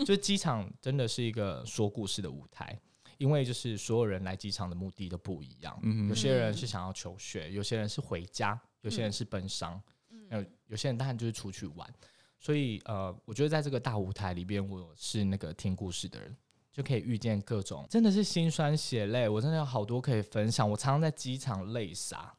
就是机场真的是一个说故事的舞台，因为就是所有人来机场的目的都不一样，嗯有些人是想要求学，有些人是回家，有些人是奔丧，呃，有些人当然就是出去玩。所以呃，我觉得在这个大舞台里边，我是那个听故事的人，就可以遇见各种真的是心酸血泪，我真的有好多可以分享。我常常在机场泪洒。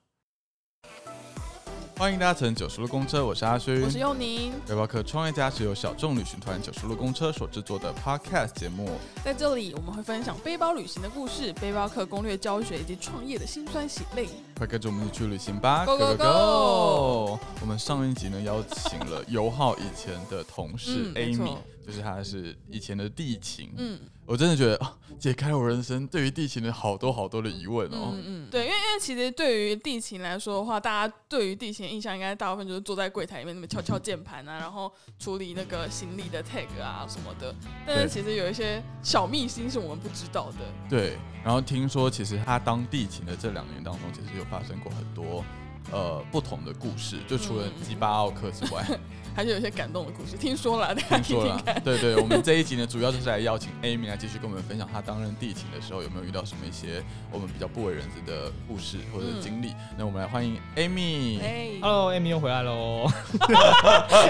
欢迎搭乘九十路公车，我是阿勋，我是佑宁，背包客创业家是由小众旅行团九十路公车所制作的 Podcast 节目。在这里我们会分享背包旅行的故事、背包客攻略教学以及创业的辛酸血泪。快跟着我们一起去旅行吧 Go, go, go！我们上一集呢邀请了 尤浩以前的同事 Amy，、错就是他是以前的地勤。嗯我真的觉得啊，解开了我人生对于地勤的好多好多的疑问哦。嗯嗯，对，因为因为其实对于地勤来说的话，大家对于地勤的印象应该大部分就是坐在柜台里面那么敲敲键盘啊，然后处理那个行李的 tag 啊什么的。但是其实有一些小秘辛是我们不知道的。对，然后听说其实他当地勤的这两年当中，其实有发生过很多呃不同的故事，就除了嗯吉巴奥克之外，还是有一些感动的故事，听说了，大家 听说了对对，我们这一集呢，主要就是来邀请 Amy 来继续跟我们分享她担任地勤的时候有没有遇到什么一些我们比较不为人知的故事或者经历。那我们来欢迎 Amy。哎，Hello，Amy 又回来喽，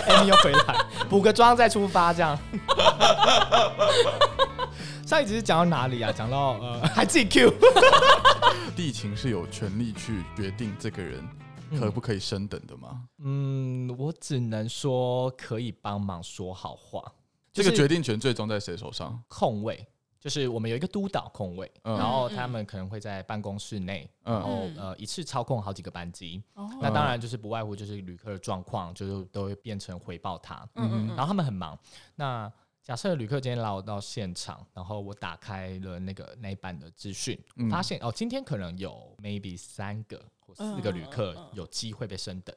Amy 又回来，补个妆再出发，这样。上一集是讲到哪里啊？讲到呃，还自己 Q。地勤是有权利去决定这个人可不可以升等的吗？嗯，我只能说可以帮忙说好话。这个决定权最终在谁手上？空位，就是我们有一个督导空位，嗯然后他们可能会在办公室内，然嗯后嗯呃一次操控好几个班机。哦那当然就是不外乎就是旅客的状况，就是都会变成回报他。嗯嗯然后他们很忙。那假设旅客今天来我到现场，然后我打开了那个那一版的资讯，嗯发现哦，今天可能有 maybe 三个或四个旅客有机会被升等。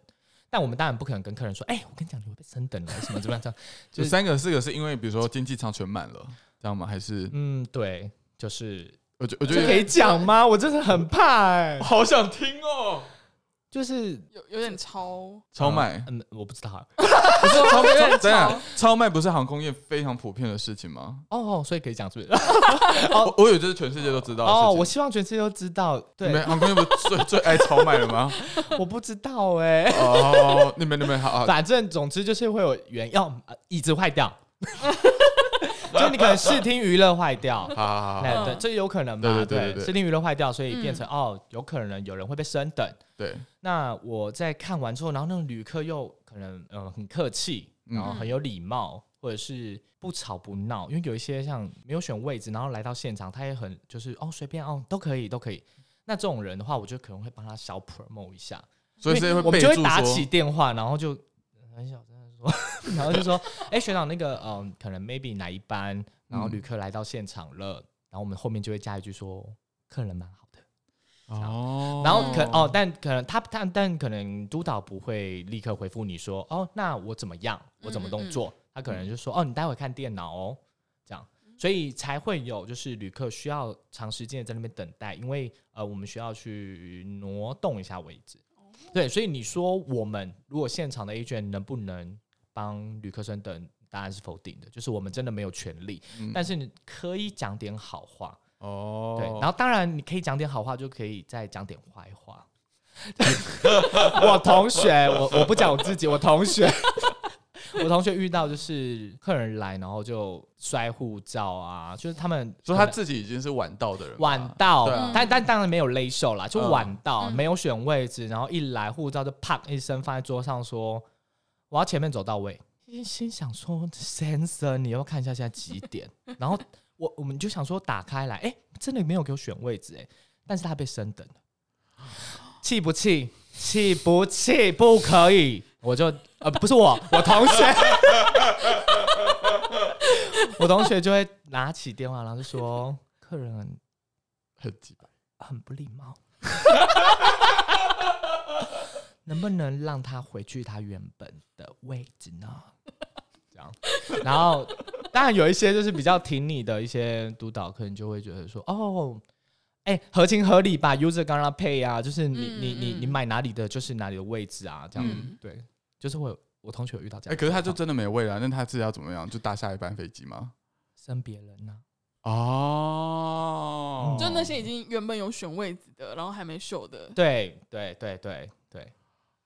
但我们当然不可能跟客人说，哎、我跟你讲，你会被升等了，什么怎么样这样？就三个四个是因为比如说经济舱全满了，这样吗？还是嗯，对，就是我觉我觉得这可以讲吗？我真的很怕哎、好想听哦，就是有有点超，超卖。嗯，我不知道啊不是超卖不是航空业非常普遍的事情吗？哦，所以可以讲是不是？我我以为这是全世界都知道。哦，我希望全世界都知道。对你们，航空业不是最最爱超卖了吗？我不知道哎、哦，你们你们好好，反正总之就是会有原要呃椅子坏掉，就你可能视听娱乐坏掉，好好好好，哎对，这有可能吧？对对对视听娱乐坏掉，所以变成嗯。哦，有可能有人会被升等。对，那我在看完之后，然后那个旅客又可能呃很客气，然后很有礼貌，或者是不吵不闹，因为有一些像没有选位置，然后来到现场，他也很就是哦随便哦都可以都可以。那这种人的话，我就可能会帮他小 promo 一下，所以这会我们就会打起电话，然后就很小声的说，然后就说，哎、学长，那个嗯，可能 maybe 哪一班，然后嗯。旅客来到现场了，然后我们后面就会加一句说，客人蛮好的，哦，然后可哦，但可能他但但可能督导不会立刻回复你说，哦，那我怎么样，我怎么动作，他可能就说，哦，你待会看电脑哦，这样。所以才会有，就是旅客需要长时间的在那边等待，因为呃，我们需要去挪动一下位置。对，所以你说我们如果现场的 agent 能不能帮旅客生等，答案是否定的，就是我们真的没有权利，嗯。但是你可以讲点好话，哦，对，然后当然你可以讲点好话，就可以再讲点坏话。我同学，我我不讲我自己，我同学，我同学遇到就是客人来，然后就摔护照啊，就是他们说他自己已经是晚到的人，晚到啊，但但当然没有勒手啦，就嗯。晚到，嗯。没有选位置，然后一来护照就啪一声放在桌上说我要前面走到位，心心想说先生你要不要看一下现在几点？然后我我们就想说打开来，哎、真的没有给我选位置哎、但是他被升等了，气不气？气不气？不可以，我就呃不是我，我同学，我同学就会拿起电话，然后就说客人很很不礼貌，能不能让他回去他原本的位置呢？这样，然后当然有一些就是比较挺你的一些督导，可能就会觉得说，哦，哎、合情合理吧，user 刚让他配啊，就是你嗯你你嗯你买哪里的就是哪里的位置啊，这样、嗯。对，就是会有我同学有遇到这哎、样可是他就真的没位了，那他自己要怎么样？就搭下一班飞机吗？生别人呢、哦，就那些已经原本有选位置的，然后还没秀的，对对对对对，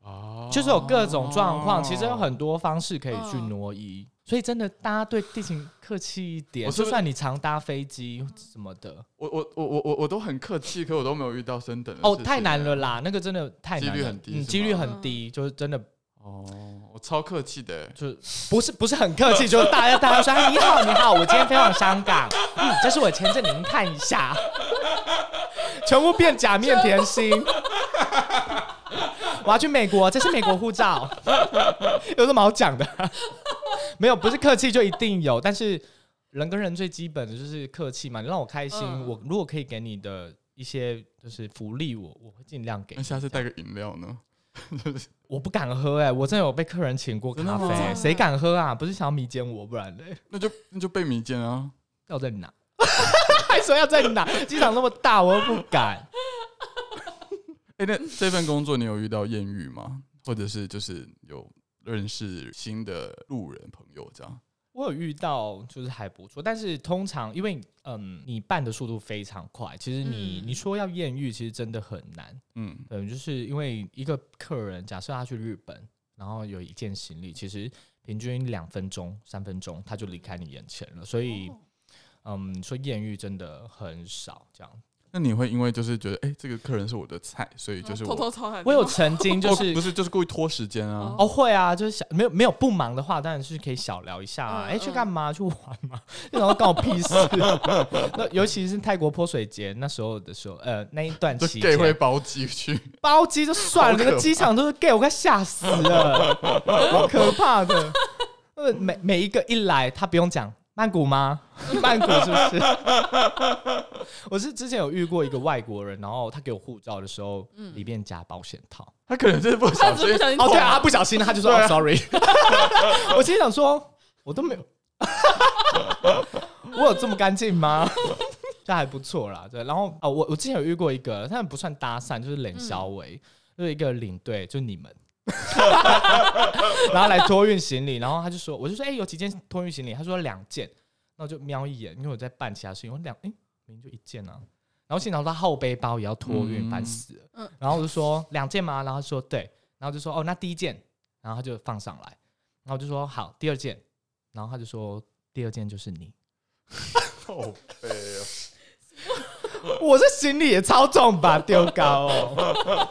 哦，就是有各种状况，其实有很多方式可以去嗯挪移。所以真的，大家对地勤客气一点，我是就算你常搭飞机什么的，我我我我我我都很客气，可我都没有遇到升等的哦，事情太难了啦，那个真的太难了，几率很低几率很低，就是真的哦，我超客气的，就是不是不是很客气，就是大家大家说、哎、你好你好，我今天飞往香港，嗯，这是我签证，您看一下，全部变假面甜心。我要去美国，这是美国护照，有什么好讲的？没有，不是客气就一定有，但是人跟人最基本的就是客气嘛。你让我开心，嗯我如果可以给你的一些就是福利，我我会尽量给那你。下次带个饮料呢？我不敢喝哎、我真的有被客人请过真的咖啡，吗谁敢喝啊？不是想要迷奸我，不然嘞，那就那就被迷奸啊！要在哪？还说要在哪？机场那么大，我又不敢。哎、那这份工作你有遇到艳遇吗？或者是就是有认识新的路人朋友这样？我有遇到，就是还不错，但是通常因为嗯，你办的速度非常快，其实你、嗯你说要艳遇，其实真的很难。嗯，嗯，就是因为一个客人，假设他去日本，然后有一件行李，其实平均两分钟、三分钟他就离开你眼前了，所以、哦嗯，说艳遇真的很少这样。那你会因为就是觉得哎、这个客人是我的菜，所以就是偷我偷抄他。我有曾经 就是哦不是就是故意拖时间啊？哦，会啊，就是小没有没有不忙的话，当然是可以小聊一下啊。嗯哎、去嗯干嘛？去玩嘛？然后关我屁事。那尤其是泰国泼水节那时候的时候，呃，那一段就期 gay 会，包机去，包机就算了，那个机场都是 gay，我快吓死了，好可怕的。呃，每每一个一来，他不用讲曼谷吗？曼谷是不是？我是之前有遇过一个外国人，然后他给我护照的时候，嗯里面夹保险套。他可能就是不小心哦，对啊，他不小心，他就说、sorry。我心里想说，我都没有，我有这么干净吗？这还不错啦，对。然后哦，我我之前有遇过一个，但不算搭讪，就是冷小伟，就是一个领队，就是你们。然后来托运行李，然后他就说，我就说，哎、有几件托运行李？他说两件，那我就瞄一眼，因为我在办其他事情，我两，哎、明明就一件啊。然后现场他后背包也要托运，嗯烦死了。嗯然后我就说两件吗？然后他说对，然后就说哦，那第一件，然后他就放上来，然后我就说好，第二件，然后他就说第二件就是你。后背哦。我这行李也超重吧，丢高哦。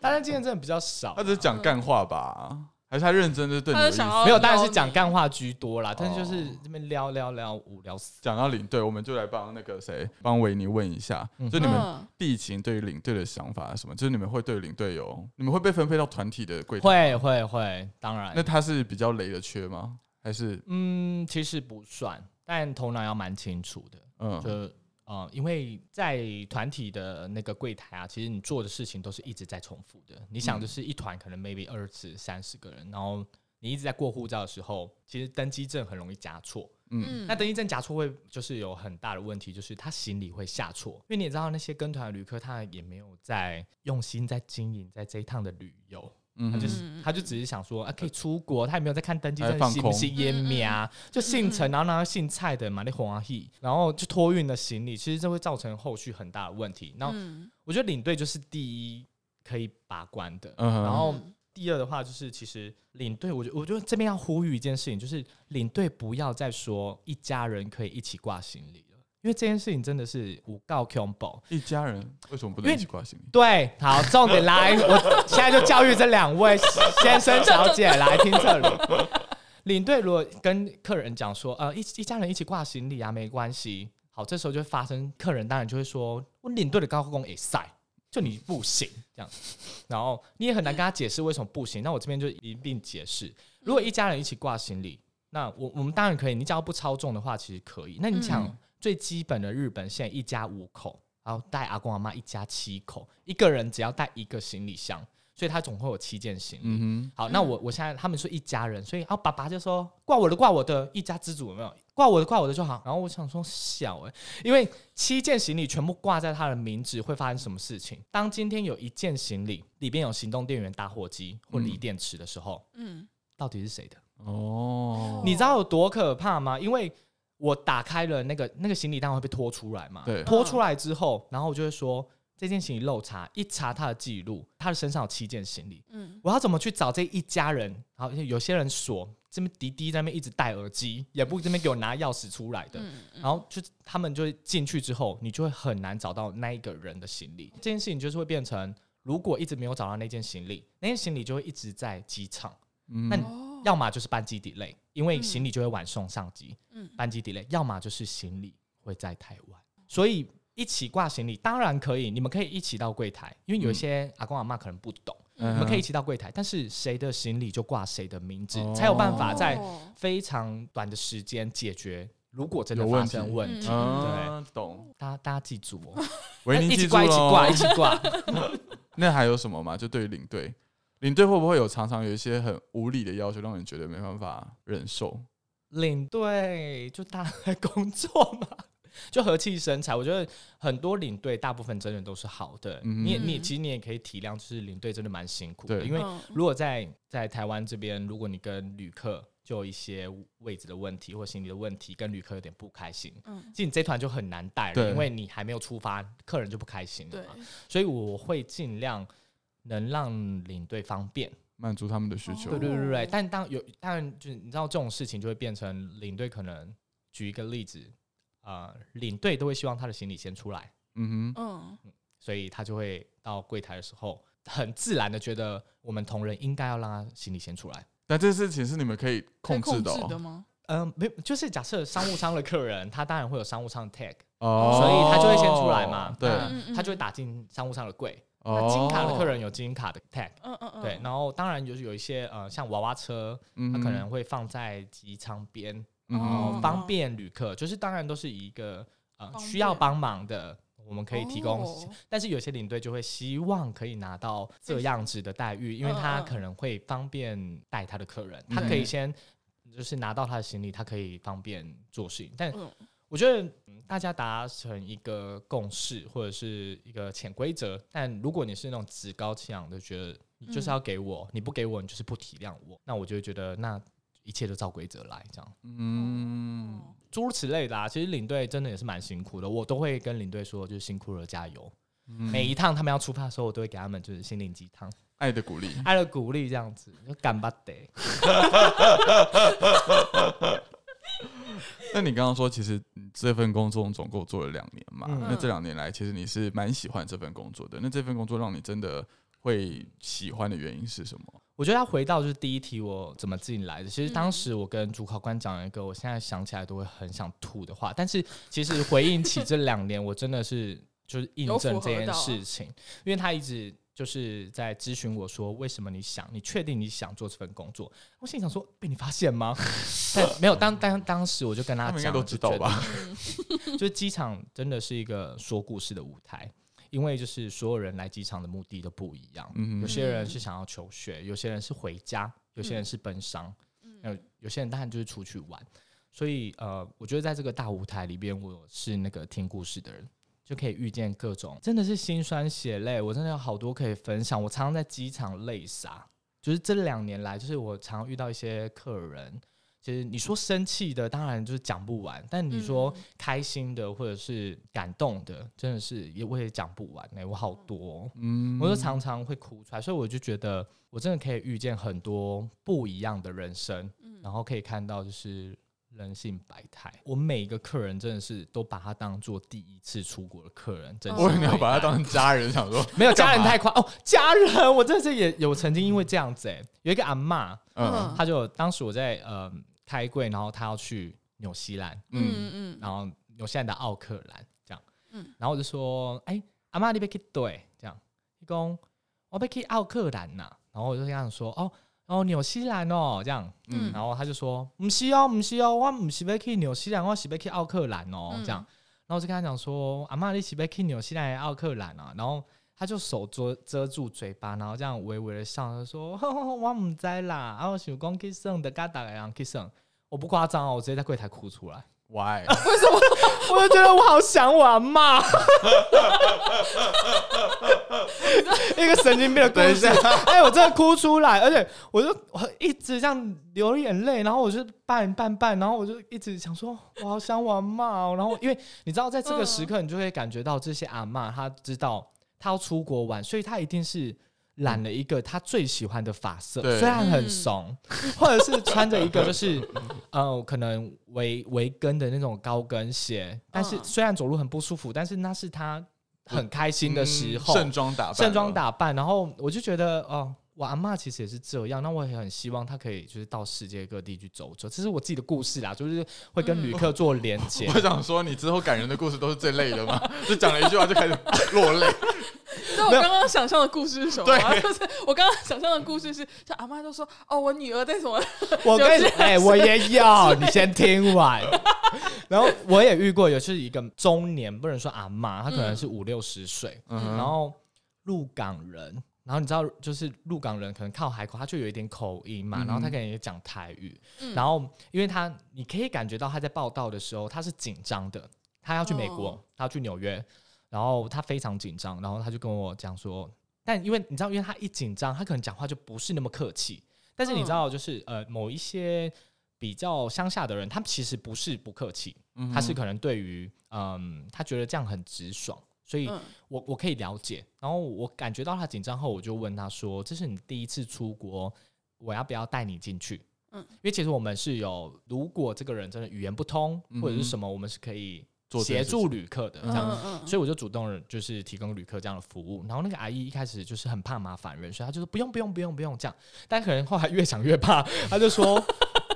大家今天真的比较少他，只是讲干话吧？还是他认真就是对你有意思？他是想要没有，当然是讲干话居多啦。但是就是哦这边聊聊聊无聊死。讲到领队，我们就来帮那个谁，帮维尼问一下，嗯就你们嗯地勤对于领队的想法是什么？就是你们会对领队有，你们会被分配到团体的柜台？会。会会，当然那。他是比较雷的缺吗？还是嗯，其实不算，但头脑要蛮清楚的。嗯就呃，因为在团体的那个柜台啊，其实你做的事情都是一直在重复的。你想，嗯就是一团可能 maybe 二十、三十个人，然后你一直在过护照的时候，其实登机证很容易夹错。嗯嗯那登机证夹错会就是有很大的问题，就是他行李会下错，因为你也知道那些跟团的旅客他也没有在用心在经营在这一趟的旅游，嗯，他就是嗯他就只是想说啊可以出国，他也没有在看登记证还放空。行不行湮灭啊，就姓陈，然后拿姓蔡的嘛，那黄阿义，然后就托运的行李，其实这会造成后续很大的问题。然后嗯。我觉得领队就是第一可以把关的，然后嗯第二的话就是，其实领队，我觉我觉得这边要呼吁一件事情，就是领队不要再说一家人可以一起挂行李。了，因为这件事情真的是无告 combo。一家人为什么不能一起挂行李？对，好，重点来，我现在就教育这两位先生小姐来听这里。领队如果跟客人讲说，呃，一一家人一起挂行李啊，没关系。好，这时候就会发生，客人当然就会说，我领队的高工也塞，就你不行这样。然后你也很难跟他解释为什么不行。那我这边就一并解释，如果一家人一起挂行李，那我我们当然可以，你只要不超重的话，其实可以。那你想、嗯最基本的日本现在一家五口，然后带阿公阿妈一家七口，一个人只要带一个行李箱，所以他总会有七件行李。嗯好，那我我现在他们说一家人，所以啊爸爸就说挂我的挂我的，一家之主有没有？挂我的挂我的就好。然后我想说小哎、因为七件行李全部挂在他的名字，会发生什么事情？当今天有一件行李里边有行动电源打火机或锂电池的时候，嗯到底是谁的？哦，你知道有多可怕吗？因为我打开了那个那个行李单会被拖出来嘛，对。拖出来之后，然后我就会说这件行李漏查，一查他的记录，他的身上有七件行李，嗯，我要怎么去找这一家人？然后有些人锁，这边滴滴在那边一直戴耳机，也不这边给我拿钥匙出来的，嗯嗯。然后就他们就会进去之后，你就会很难找到那一个人的行李。这件事情就是会变成，如果一直没有找到那件行李，那件行李就会一直在机场，嗯。那要么就是班机 delay，因为行李就会晚送上机，嗯班机 delay；要么就是行李会在台湾，所以一起挂行李当然可以，你们可以一起到柜台，因为有一些阿公阿妈可能不懂，嗯你们可以一起到柜台，但是谁的行李就挂谁的名字，哦才有办法在哦非常短的时间解决。如果真的发有问题生问题，对，懂。大家大家记住哦，维尼记住一起挂，一起挂，一起挂。那还有什么吗？就对于领队，领队会不会有常常有一些很无理的要求，让人觉得没办法忍受？领队就大家在工作嘛，就和气生财。我觉得很多领队大部分真的都是好的，嗯你也你其实你也可以体谅，就是领队真的蛮辛苦的，因为嗯。如果在在台湾这边，如果你跟旅客就有一些位置的问题或行李的问题，跟旅客有点不开心，嗯。其实你这团就很难带对。了，因为你还没有出发，客人就不开心了对。嘛。所以我会尽量能让领队方便。满足他们的需求哦对对对对，但当有当然就是你知道这种事情就会变成领队可能举一个例子，呃，领队都会希望他的行李先出来，嗯哼，嗯所以他就会到柜台的时候很自然的觉得我们同仁应该要让他行李先出来。但这事情是你们可以控制的哦。的吗？嗯、没有，就是假设商务舱的客人，他当然会有商务舱的 tag，、哦所以他就会先出来嘛。对，他就会打进商务舱的柜。哦。那金卡的客，人有金卡的 tag，、嗯嗯嗯，对，然后当然就是有一些呃，像娃娃车，嗯。哼它可能会放在机舱边，嗯。然后方便旅客，就是当然都是以一个呃需要帮忙的，我们可以提供。哦。但是有些领队就会希望可以拿到这样子的待遇，因为他可能会方便带他的客人，嗯。他可以先就是拿到他的行李，他可以方便做事情。但嗯我觉得、嗯大家达成一个共识或者是一个潜规则，但如果你是那种趾高气扬的，觉得你就是要给我，你不给我，你就是不体谅我，那我就会觉得那一切都照规则来，这样嗯，诸如此类的啊。其实领队真的也是蛮辛苦的，我都会跟领队说，就是辛苦了，加油。每一趟他们要出发的时候，我都会给他们就是心灵鸡汤，爱的鼓励。爱的鼓励，这样子就干巴得。那你刚刚说，其实这份工作总共做了两年嘛？嗯那这两年来，其实你是蛮喜欢这份工作的。那这份工作让你真的会喜欢的原因是什么？我觉得要回到就是第一题，我怎么进来的。其实当时我跟主考官讲了一个，我现在想起来都会很想吐的话。但是其实回应起这两年，我真的是就是印证这件事情，因为他一直就是在咨询我说，为什么你想，你确定你想做这份工作？我心里想说，被你发现吗？但没有，当当当时我就跟他讲，他应该都知道吧？就是机场真的是一个说故事的舞台，因为就是所有人来机场的目的都不一样。有些人是想要求学，有些人是回家，有些人是奔丧，有、有些人当然就是出去玩。所以呃，我觉得在这个大舞台里边，我是那个听故事的人，就可以遇见各种真的是心酸血泪。我真的有好多可以分享。我常常在机场泪洒，就是这两年来，就是我常遇到一些客人。其实你说生气的，当然就是讲不完；但你说嗯开心的或者是感动的，真的是也我也讲不完呢、我好多哦、嗯我就常常会哭出来，所以我就觉得我真的可以遇见很多不一样的人生，嗯然后可以看到就是人性百态。我每一个客人真的是都把他当做第一次出国的客人，真的我以为你要把他当成家人，想说，没有家人太夸哦，家人我真的是也有曾经因为这样子哎、有一个阿嬷，嗯。她就当时我在呃开柜，然后她要去纽西兰，嗯。嗯嗯。然后纽西兰的奥克兰这样，嗯。然后我就说，哎、阿妈你别去对这样，一公我别去奥克兰呐、然后我就这样说，哦哦纽西兰哦这样，嗯然后他就说，唔是哦唔是哦，我唔是要去纽西兰，我是要去奥克兰哦、嗯这样，然后我就跟他讲说，阿妈你是要去纽西兰还是奥克兰啊？然后他就手遮遮住嘴巴，然后这样微微的笑，他说 我唔知啦，啊我想讲去省的，噶大个人去省。我不夸张哦，我直接在柜台哭出来。，Why？为什么 我就觉得我好想我阿妈，一个神经病的故事。哎，我真的哭出来，而且我就我一直这样流眼泪，然后我就拌拌拌，然后我就一直想说，我好想我阿妈哦。然后因为你知道，在这个时刻，你就会感觉到这些阿妈，她知道她要出国玩，所以她一定是。染了一个他最喜欢的发色，虽然很怂，或者是穿着一个就是呃可能围围跟的那种高跟鞋，但是虽然走路很不舒服，但是那是他很开心的时候，盛装打扮，盛装打扮，然后我就觉得哦，我阿妈其实也是这样，那我也很希望她可以就是到世界各地去走走，这是我自己的故事啦，就是会跟旅客做连接。我想说，你之后感人的故事都是最累的吗？就讲了一句话就开始落泪。那我刚刚想象的故事是什么？就是 我刚刚想象的故事是，像阿妈都说：“哦，我女儿在什么？” 我跟哎，我也有，你先听完。然后我也遇过，有是一个中年，不能说阿妈，她可能是五六十岁，然后鹿港人，然后你知道，就是鹿港人可能靠海口，他就有一点口音嘛，然后他可能也讲台语，然后因为他你可以感觉到他在报道的时候他是紧张的，他要去美国，他要去纽约。然后他非常紧张，然后他就跟我讲说，但因为你知道，因为他一紧张，他可能讲话就不是那么客气。但是你知道，就是呃，某一些比较乡下的人，他们其实不是不客气，他是可能对于嗯，他觉得这样很直爽，所以我我可以了解。然后我感觉到他紧张后，我就问他说：“这是你第一次出国，我要不要带你进去？”嗯，因为其实我们是有，如果这个人真的语言不通或者是什么，我们是可以。协助旅客的这样，所以我就主动就是提供旅客这样的服务。然后那个阿姨一开始就是很怕麻烦人，所以她就说不用不用不用不用这样。但可能后来越想越怕，她就说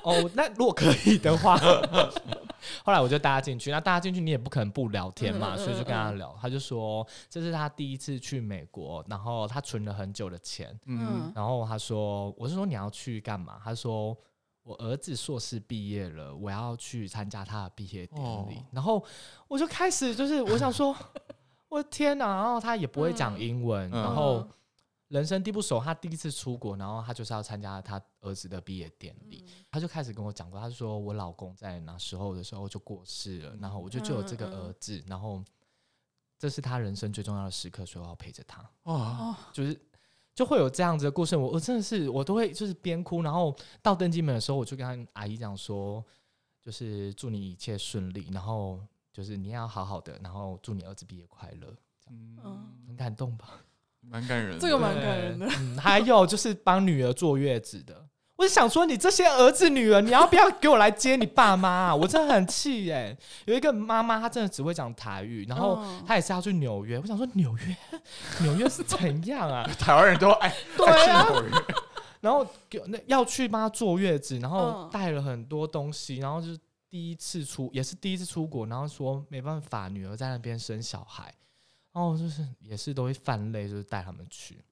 哦，那如果可以的话，后来我就带她进去。那带她进去，你也不可能不聊天嘛，所以就跟他聊。他就说这是他第一次去美国，然后他存了很久的钱。嗯，然后他说，我是说你要去干嘛？他说。我儿子硕士毕业了，我要去参加他的毕业典礼，然后我就开始就是我想说，我的天哪！然后他也不会讲英文，然后人生地不熟，他第一次出国，然后他就是要参加他儿子的毕业典礼，他就开始跟我讲过，他说我老公在那时候的时候就过世了，然后我就就有这个儿子，然后这是他人生最重要的时刻，所以我要陪着他。哦，就是。就会有这样子的故事，我我真的是我都会就是边哭，然后到登机门的时候，我就跟他阿姨讲说，就是祝你一切顺利，然后就是你要好好的，然后祝你儿子毕业快乐，嗯，很感动吧？蛮感人的，这个蛮感人的。嗯，还有就是帮女儿坐月子的。我就想说，你这些儿子女儿，你要不要给我来接你爸妈？我真的很气耶！有一个妈妈，她真的只会讲台语，然后她也是要去纽约。我想说，纽约，纽约是怎样啊？台湾人都爱对啊。然后那要去帮她坐月子，然后带了很多东西，然后就是第一次出，也是第一次出国，然后说没办法，女儿在那边生小孩，然后就是也是都会犯累，就是带他们去。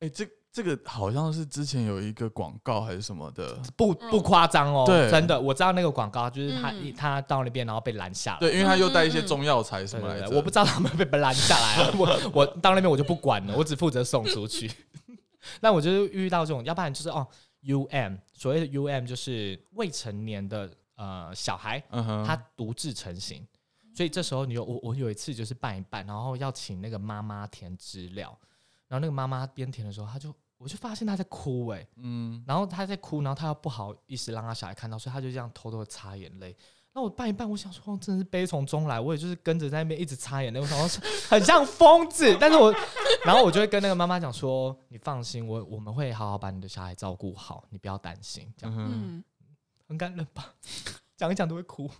哎，这。这个好像是之前有一个广告还是什么的，不不夸张哦，对，真的我知道那个广告就是他他到那边然后被拦下，对，因为他又带一些中药材什么来着，我不知道他们被被拦下来了，我我到那边我就不管了，我只负责送出去。那我就遇到这种，要不然就是哦，U M 所谓的 U M 就是未成年的呃小孩，他独自成型，所以这时候你有我我有一次就是办一办，然后要请那个妈妈填资料，然后那个妈妈边填的时候，他就。我就发现他在哭哎，嗯，然后他在哭，然后他又不好意思让他小孩看到，所以他就这样偷偷的擦眼泪。那我办一办，我想说，真的是悲从中来，我也就是跟着在那边一直擦眼泪，我想说很像疯子。但是我，然后我就会跟那个妈妈讲说：“你放心，我我们会好好把你的小孩照顾好，你不要担心。”这样，嗯，很感人吧？讲一讲都会哭。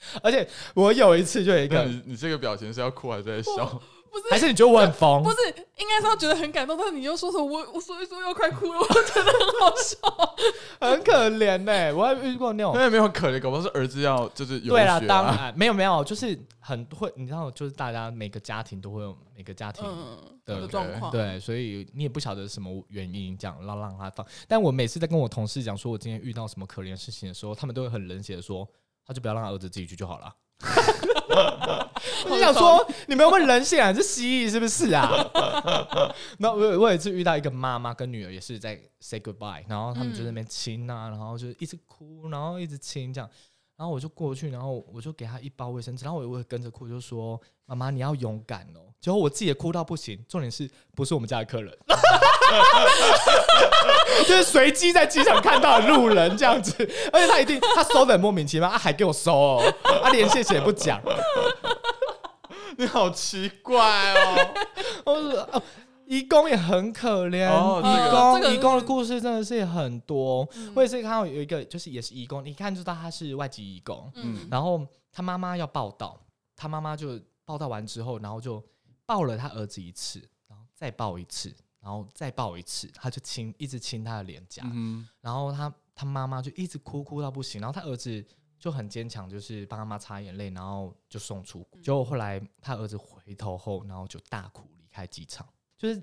而且我有一次就有一个，你你这个表情是要哭还是在笑？不是，还是你觉得我很疯？不是，应该是他觉得很感动，但是你又说什么？我我所以说又快哭了，我觉得很好笑，很可怜呢。我还遇过那种，因为没有可怜，搞不好是儿子要就是对啦，当然没有没有，就是很会，你知道，就是大家每个家庭都会有每个家庭的状况，对，所以你也不晓得什么原因这样让让他放。但我每次在跟我同事讲说我今天遇到什么可怜事情的时候，他们都会很冷血的说，他就不要让他儿子自己去就好了。我就想说，你们有没有人性啊？是蜥蜴是不是啊？那我我有一次遇到一个妈妈跟女儿也是在 say goodbye，然后他们就在那边亲啊，然后就一直哭，然后一直亲这样，然后我就过去，然后我就给他一包卫生纸，然后我我也跟着哭，就说：“妈妈，你要勇敢哦。”结果我自己也哭到不行。重点是不是我们家的客人？就是随机在机场看到的路人这样子，而且他一定他收的莫名其妙，他还给我收哦，他连谢谢也不讲。你好奇怪哦。我说哦，义工也很可怜，哦义这工个义工的故事真的是很多。嗯我也是看到有一个，就是也是义工，你一看就知道他是外籍义工，嗯然后他妈妈要报道，他妈妈就报道完之后，然后就抱了他儿子一次，然后再抱一次，然后再抱一次，他就亲一直亲他的脸颊，嗯然后他他妈妈就一直哭哭到不行，然后他儿子就很坚强，就是帮他妈擦眼泪，然后就送出国。结果后来他儿子回头后，然后就大哭离开机场，就是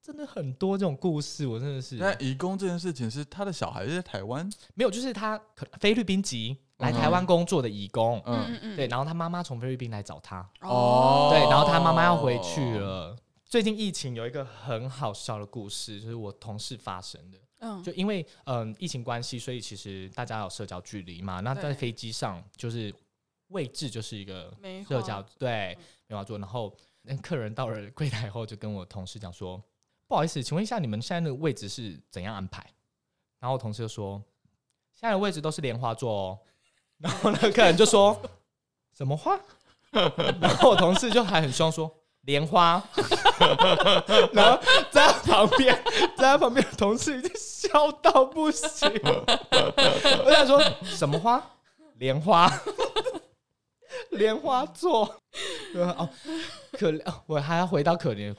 真的很多这种故事，我真的是那移工这件事情是他的小孩在台湾，没有，就是他可菲律宾籍来嗯台湾工作的义工，嗯，嗯对，然后他妈妈从菲律宾来找他，哦对，然后他妈妈要回去了。最近疫情有一个很好笑的故事，就是我同事发生的。嗯就因为嗯、疫情关系，所以其实大家有社交距离嘛。那在飞机上，就是位置就是一个社交对没法做。然后那客人到了 柜台后，就跟我同事讲说：“不好意思，请问一下你们现在的位置是怎样安排？”然后我同事就说：“现在的位置都是莲花座哦。”然后那个客人就说：“什么花？” 然后我同事就还很凶说：“莲花。”然后在他旁边，在他旁边的同事已经笑到不行。我想说什么花？莲花，莲花座。对吧哦，可怜，哦我还要回到可怜的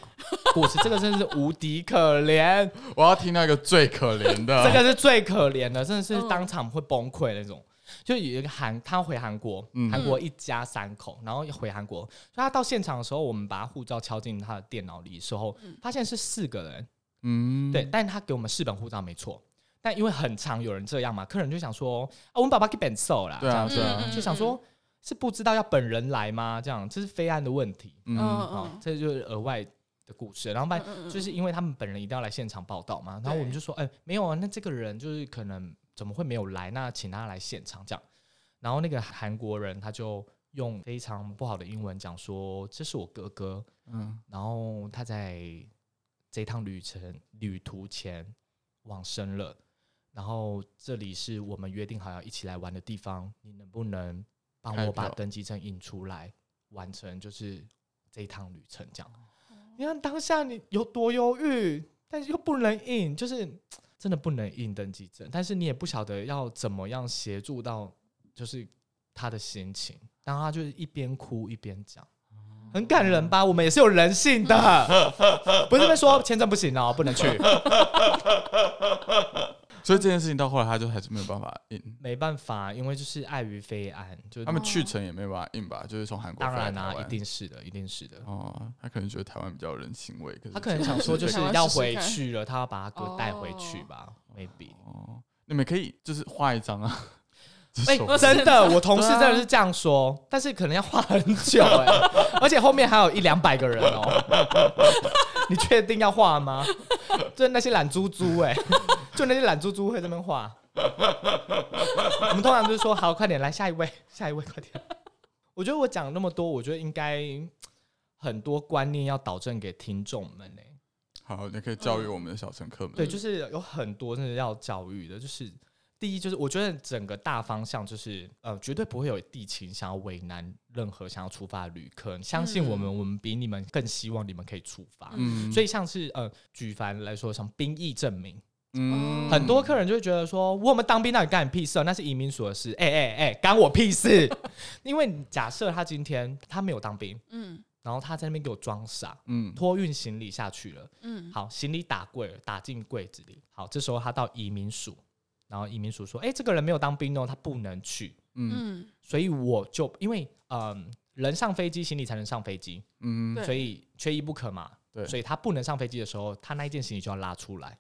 故事，这个真的是无敌可怜，我要听到一个最可怜的，这个是最可怜的，真的是嗯当场会崩溃那种。就有一个韩，他回韩国，嗯。韩国一家三口，然后回韩国，所以他到现场的时候，我们把他护照敲进他的电脑里的时候，发现是四个人，嗯，对，但他给我们四本护照没错，但因为很常有人这样嘛，客人就想说，啊，我们爸爸给本寿啦，对啊这样子。对啊。嗯就想说，是不知道要本人来吗？这样这是非案的问题，嗯，哦，这就是额外的故事。然后就是因为他们本人一定要来现场报道嘛，然后我们就说，哎、没有啊，那这个人就是可能怎么会没有来？那请他来现场这样。然后那个韩国人他就用非常不好的英文讲说，这是我哥哥，嗯，然后他在这趟旅程旅途前往生了，然后这里是我们约定好要一起来玩的地方，你能不能帮我把登机证印出来，完成就是这一趟旅程？这样，你看当下你有多忧郁，但是又不能印，就是真的不能印登记证，但是你也不晓得要怎么样协助到，就是他的心情，然后他就是一边哭一边讲。很感人吧？我们也是有人性的，不是在说签证不行哦，不能去，所以这件事情到后来他就还是没有办法印，没办法，因为就是碍于非安，就他们去程也没有办法印吧，就是从韩国当然啊，飞来台湾。一定是的，一定是的。哦，他可能觉得台湾比较有人情味，可是他可能想说就是要回去了，他要把他哥带回去吧，maybe。哦，你们可以就是画一张啊，哎、真的，我同事真的是这样说，但是可能要画很久哎、而且后面还有一两百个人哦。你确定要画吗？就是那些懒猪猪哎，就那些懒猪猪会这边画。我们通常就是说，好，快点来下一位，下一位，快点。我觉得我讲那么多，我觉得应该很多观念要导正给听众们呢、好，你可以教育我们的小乘客们。对，就是有很多真的要教育的，就是第一，就是我觉得整个大方向就是呃，绝对不会有地勤想要为难任何想要出发的旅客。相信我们，我们比你们更希望你们可以出发。嗯，所以像是呃，举凡来说，像兵役证明，嗯很多客人就会觉得说，我们当兵那你干你屁事、啊？那是移民署的事。哎哎哎，干我屁事！因为假设他今天他没有当兵，嗯然后他在那边给我装傻，嗯托运行李下去了。嗯，好，行李打柜了，打进柜子里。好，这时候他到移民署，然后移民署说：“哎、这个人没有当兵哦，他不能去。嗯嗯”所以我就因为嗯，人上飞机，行李才能上飞机，嗯所以缺一不可嘛。对所以他不能上飞机的时候，他那一件行李就要拉出来，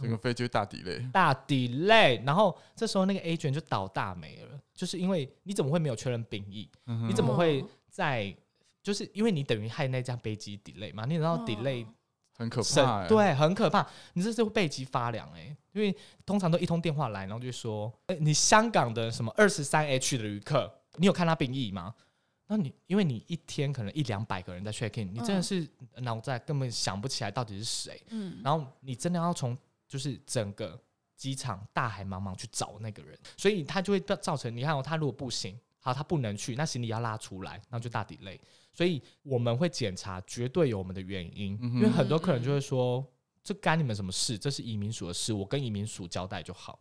整个飞机会大底类，大 delay。然后这时候那个 agent 就倒大霉了，就是因为你怎么会没有确认兵役？你你怎么会哦在？就是因为你等于害那架飞机 delay 嘛，你知道哦 delay 很可怕、欸。，对，很可怕。你这是会背脊发凉哎、因为通常都一通电话来，然后就说，哎、你香港的什么二十三 H 的旅客，你有看他病疫吗？那你因为你一天可能一两百个人在 check in，你真的嗯是脑袋根本想不起来到底是谁，嗯，然后你真的要从就是整个机场大海茫茫去找那个人，所以他就会造成你看哦，他如果不行，好，他不能去，那行李要拉出来，那就大抵累。所以我们会检查，绝对有我们的原因，嗯因为很多客人就会说，这干你们什么事？这是移民署的事，我跟移民署交代就好，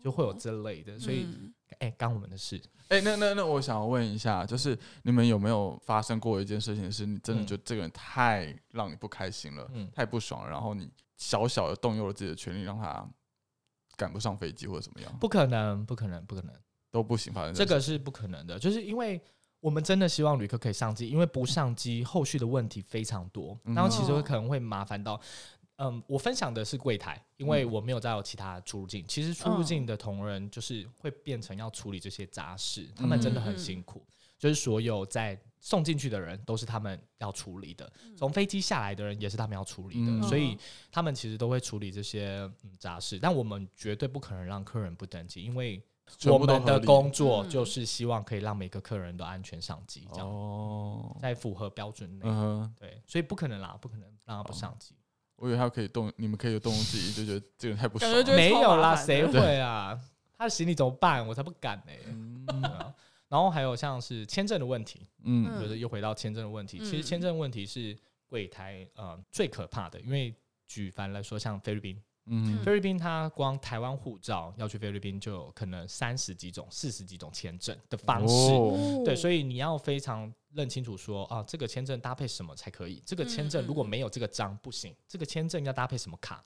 就会有这类的。所以，嗯哎、干我们的事。哎、那那那我想要问一下，就是你们有没有发生过一件事情，是你真的嗯觉得这个人太让你不开心了，嗯太不爽了，然后你小小的动用了自己的权利，让他赶不上飞机或者怎么样，不可能，不可能，不可能，都不行，反正这个是不可能的。就是因为我们真的希望旅客可以上机，因为不上机，后续的问题非常多，嗯然后其实会哦可能会麻烦到。嗯，我分享的是柜台，因为我没有再有其他出入境。其实出入境的同仁就是会变成要处理这些杂事，他们真的很辛苦。就是所有在送进去的人都是他们要处理的，从飞机下来的人也是他们要处理的，嗯所以他们其实都会处理这些嗯杂事。但我们绝对不可能让客人不登机，因为全我们的部都合理工作嗯就是希望可以让每个客人都安全上机，这样、哦，在符合标准内。嗯哼，对，所以不可能啦，不可能让他不上机。我以为他可以动，你们可以动用自己，就觉得这个人太不爽了。感觉就会没有啦，烦的谁会啊？他的行李怎么办？我才不敢呢、嗯对啊然后还有像是签证的问题，嗯嗯就是又回到签证的问题。其实嗯签证问题是柜台呃最可怕的，因为举凡来说，像菲律宾，嗯菲律宾它光台湾护照要去菲律宾就有可能三十几种、四十几种签证的方式。哦对，所以以你要非常认清楚说啊，这个签证搭配什么才可以？这个签证如果没有这个章不行，这个签证要搭配什么卡？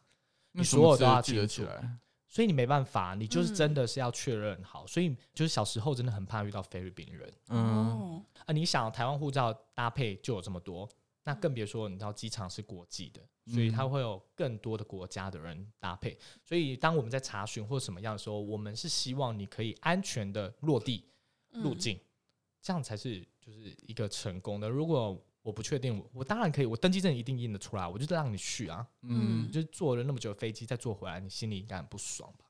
你所有都要记得起来。所以你没办法，你就是嗯真的是要确认好。所以就是小时候真的很怕遇到菲律宾人嗯，哦，啊！你想台湾护照搭配就有这么多，那更别说你知道机场是国际的，所以它嗯会有更多的国家的人搭配。所以当我们在查询或什么样的时候，我们是希望你可以安全的落地入嗯境，这样才是就是一个成功的。如果我不确定，我我当然可以，我登记证一定印得出来，我就让你去啊。嗯就是坐了那么久的飞机再坐回来，你心里应该很不爽吧？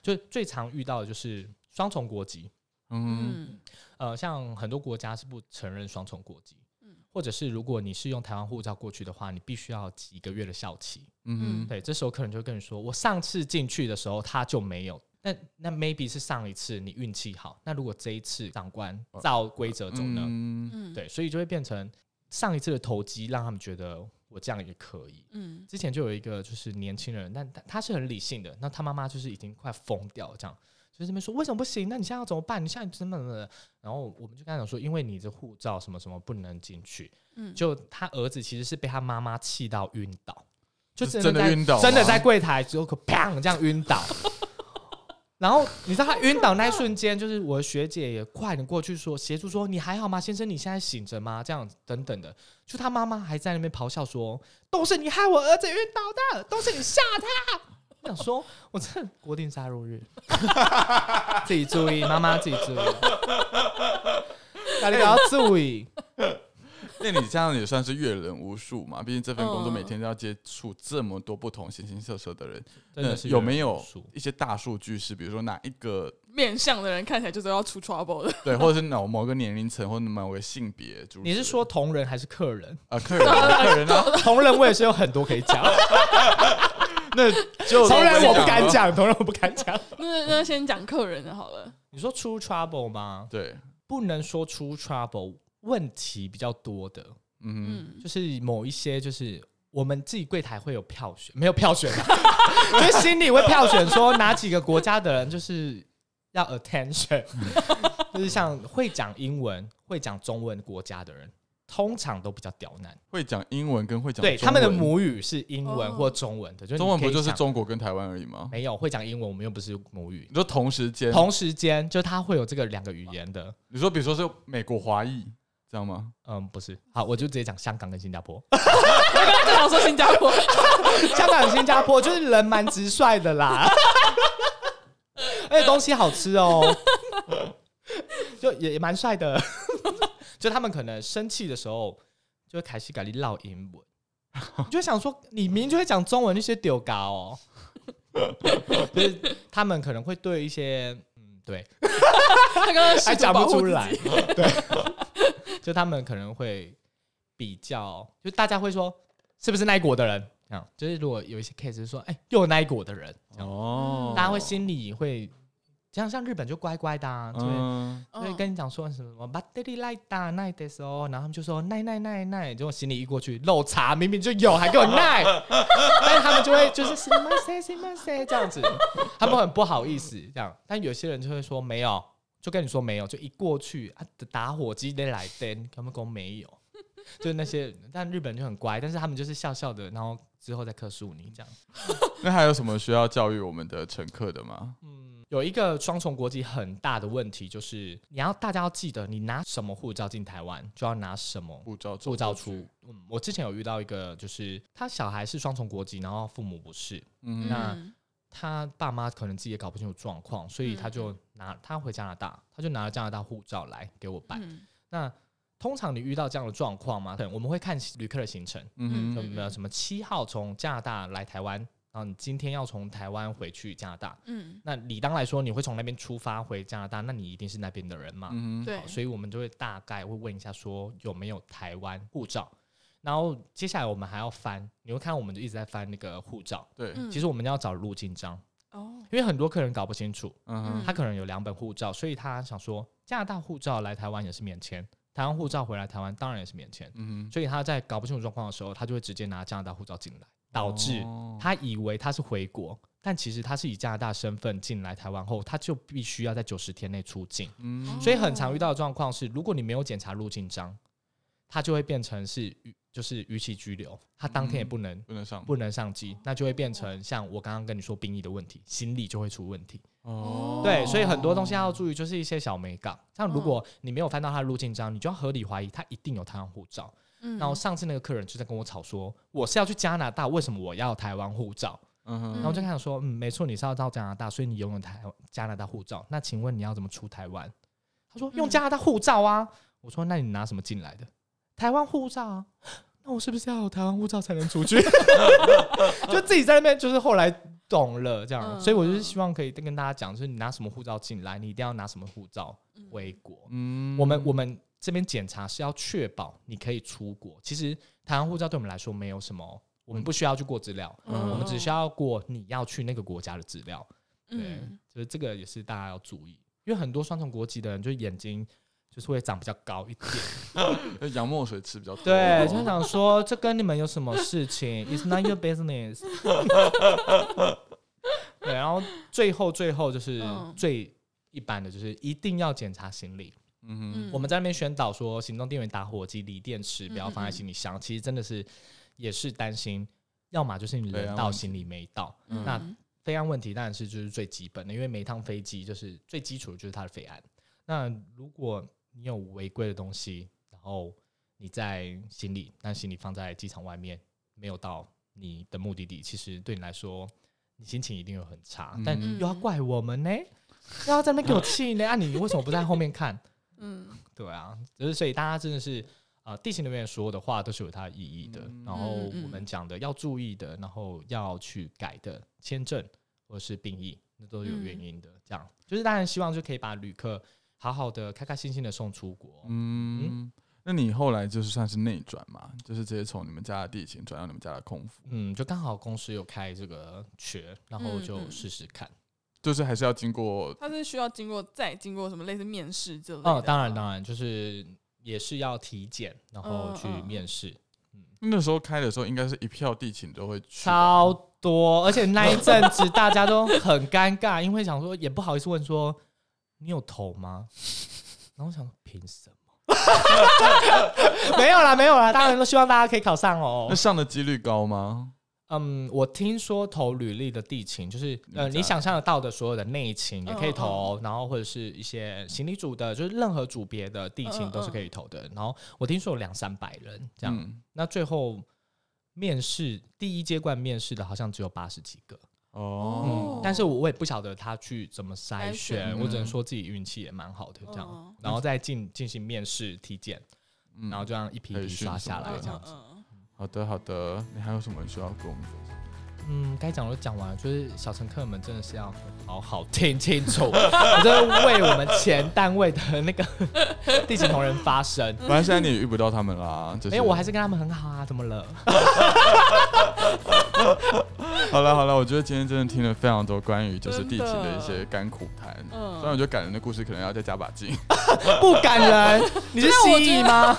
就最常遇到的就是双重国籍，嗯嗯呃，像很多国家是不承认双重国籍，嗯或者是如果你是用台湾护照过去的话，你必须要几个月的效期。嗯对，这时候客人就会跟你说，我上次进去的时候他就没有。那那 maybe 是上一次你运气好，那如果这一次长官照规则走呢？嗯嗯，对，所以就会变成上一次的投机让他们觉得我这样也可以。嗯之前就有一个就是年轻人，但他他是很理性的，那他妈妈就是已经快疯掉了，这样就是这边说为什么不行？那你现在要怎么办？你现在怎么怎么的？然后我们就跟他讲说，因为你的护照什么什么不能进去。嗯，就他儿子其实是被他妈妈气到晕倒，就真的晕倒真的在柜台之后砰这样晕倒。然后你知道他晕倒那一瞬间，就是我的学姐也快点过去说协助说你还好吗，先生你现在醒着吗？这样等等的，就他妈妈还在那边咆哮说都是你害我儿子晕倒的，都是你吓他。我想说，我真的国定杀戮日，自己注意，妈妈自己注意，大家要注意。那你这样也算是阅人无数嘛？毕竟这份工作嗯每天都要接触这么多不同形形色色的人，真的是那有没有一些大数据是，比如说哪一个 面相的人看起来就是要出 trouble 的，对，或者是某某个年龄层或者某个性别？你是说同人还是客人？啊，客人啊客人啊？同人我也是有很多可以讲，那就同人我不敢。讲，同人我不敢讲。那那先讲客人的好了，你说出 trouble 吗？对，不能说出 trouble，问题比较多的，嗯。嗯，就是某一些就是。我们自己柜台会有票选，没有票选啊，就是心里会票选说哪几个国家的人就是要 attention，就是像会讲英文、会讲中文国家的人，通常都比较刁难。会讲英文跟会讲对他们的母语是英文哦。或中文的，就是中文不就是中国跟台湾而已吗？没有会讲英文，我们又不是母语。你。说同时间，同时间，就他会有这个两个语言的，你说比如说是美国华裔这样吗？嗯，不是。好，我就直接讲香港跟新加坡。就想说新加坡，香港、跟新加坡就是人蛮直率的啦，而且东西好吃哦，就也也蛮帅的。就他们可能生气的时候，就会开始跟你唠英文，你就会想说，你明明就会讲中文，那些丢嘎哦，就是他们可能会对一些，嗯，对，他刚刚还讲不出来，己对，就他们可能会比较，就大家会说是不是那一国的人，这样，就是如果有一些 case 是说，哎、又有那一国的人，这样，哦，大家会心里会，像像日本就乖乖的、啊，就会。嗯，就会跟你讲说什么“巴德里来达奈的时候”，然后他们就说“奈奈奈奈”，结果行李一过去漏查，明明就有，还给我奈，但是他们就会就是“什么谁什么谁”这样子，他们很不好意思这样，但有些人就会说没有，就跟你说没有，就一过去啊，打火机得来灯，他们说没有，就是那些，但日本人就很乖，但是他们就是笑笑的，然后之后再克诉你这样。那还有什么需要教育我们的乘客的吗？嗯，有一个双重国籍很大的问题，就是你要大家要记得，你拿什么护照进台湾，就要拿什么护照护照出。嗯，我之前有遇到一个，就是他小孩是双重国籍，然后父母不是，嗯那嗯他爸妈可能自己也搞不清楚状况，所以他就拿他回加拿大，他就拿了加拿大护照来给我办。嗯那通常你遇到这样的状况吗？对我们会看旅客的行程，嗯哼有没有什么七号从加拿大来台湾，然后你今天要从台湾回去加拿大，嗯，那理当来说，你会从那边出发回加拿大，那你一定是那边的人嘛。嗯哼，对好，所以我们就会大概会问一下，说有没有台湾护照。然后接下来我们还要翻，你会看我们就一直在翻那个护照。对，嗯其实我们要找入境章，哦，因为很多客人搞不清楚，嗯，他可能有两本护照，所以他想说加拿大护照来台湾也是免签，台湾护照回来台湾当然也是免签。嗯所以他在搞不清楚状况的时候，他就会直接拿加拿大护照进来，导致哦他以为他是回国，但其实他是以加拿大身份进来台湾后，他就必须要在九十天内出境。嗯所以很常遇到的状况是，如果你没有检查入境章，他就会变成是逾就是逾期拘留，他当天也不能、不能上不能上机，那就会变成像我刚刚跟你说兵役的问题，行李就会出问题。哦，对，所以很多东西要注意，就是一些小美感。像如果你没有翻到他的入境章，你就要合理怀疑他一定有台湾护照。嗯然后上次那个客人就在跟我吵说，我是要去加拿大，为什么我要台湾护照？嗯哼，然后我就开始说，嗯，没错，你是要到加拿大，所以你拥有台加拿大护照。那请问你要怎么出台湾？他说用嗯加拿大护照啊。我说那你拿什么进来的？台湾护照啊。那我是不是要有台湾护照才能出去？就自己在那边，就是后来懂了这样，嗯所以我就是希望可以跟大家讲，就是你拿什么护照进来，你一定要拿什么护照回国。嗯我们我们这边检查是要确保你可以出国。其实台湾护照对我们来说没有什么，我们不需要去过资料，嗯我们只需要过你要去那个国家的资料。对，嗯就是这个也是大家要注意，因为很多双重国籍的人，就是眼睛就是会长比较高一点。洋墨水吃比较多，对，就想说这跟你们有什么事情？It's not your business。对，然后最后最后就是嗯最一般的，就是一定要检查行李。嗯哼，嗯我们在那边宣导说，行动电源、打火机、锂电池不要嗯放在行李箱。其实真的是也是担心，要么就是你人到，行李没到。嗯那飞安问题当然是就是最基本的，因为每一趟飞机就是最基础的就是它的飞安。那如果你有违规的东西，然后你在行李，但行李放在机场外面，没有到你的目的地，其实对你来说，你心情一定会很差。嗯但又要怪我们呢，又要在那边给我气呢？啊，你为什么不在后面看？嗯 对啊，就是所以大家真的是呃，地勤人员说的话都是有它的意义的。嗯然后我们讲的要注意的，然后要去改的签证或者是病役，那都是有原因的。这样就是当然希望就可以把旅客好好的、开开心心的送出国。嗯，那你后来就是算是内转嘛，就是直接从你们家的地勤转到你们家的空服，嗯，就刚好公司有开这个缺，然后就嗯嗯试试看。就是还是要经过他是需要经过再经过什么类似面试之类的？哦，当然当然，就是也是要体检，然后去嗯嗯面试。那时候开的时候，应该是一票地勤都会去，超多，而且那一阵子大家都很尴尬，因为想说也不好意思问说你有投吗？然后我想说凭什么？没有啦，没有啦，当然都希望大家可以考上哦那。上的几率高吗？嗯，我听说投履历的地勤，就是呃，你想象得到的所有的内勤也可以嗯投，然后或者是一些行李组的，就是任何组别的地勤都是可以投的。然后我听说有两三百人这样，嗯那最后面试第一阶段面试的好像只有八十几个。哦。嗯，，但是我我也不晓得他去怎么筛筛选，选我只能嗯说自己运气也蛮好的这样，嗯。然后再进进行面试体检，嗯。然后这样一批一批刷下来这样子。嗯。好的，好的，你还有什么需要跟我们分享？嗯，该讲的都讲完了，就是小乘客们真的是要好好听清楚，我真的为我们前单位的那个 地勤同仁发声。反正现在你也遇不到他们啦，就是没有，我还是跟他们很好啊，怎么了？好了好了，我觉得今天真的听了非常多关于就是地勤的的一些甘苦谈。嗯虽然我觉得感人的故事可能要再加把劲，不感人，你是蜥蜴吗？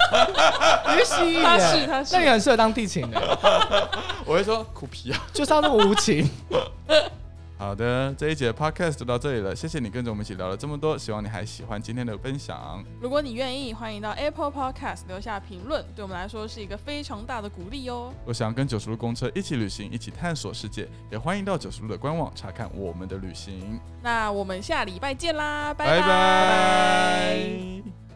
你是蜥蜴耶，他是他是那你很适合当地勤的，我会说苦皮啊。就是要那么无情。好的，这一节 podcast 就到这里了，谢谢你跟着我们一起聊了这么多，希望你还喜欢今天的分享。如果你愿意，欢迎到 Apple Podcast 留下评论，对我们来说是一个非常大的鼓励哦。我想跟九十路公车一起旅行，一起探索世界，也欢迎到九十路的官网查看我们的旅行。那我们下礼拜见啦，拜拜拜拜